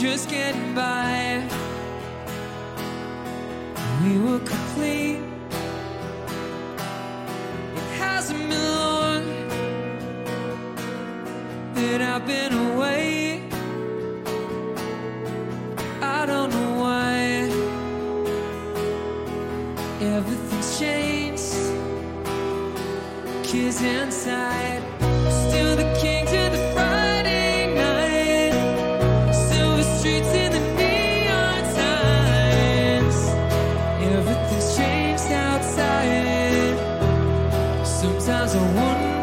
just getting by. We were complete. It hasn't been long that I've been. Everything's changed. Kids inside. Still the king to the Friday night. Silver streets in the neon signs. Everything's changed outside. Sometimes I wonder.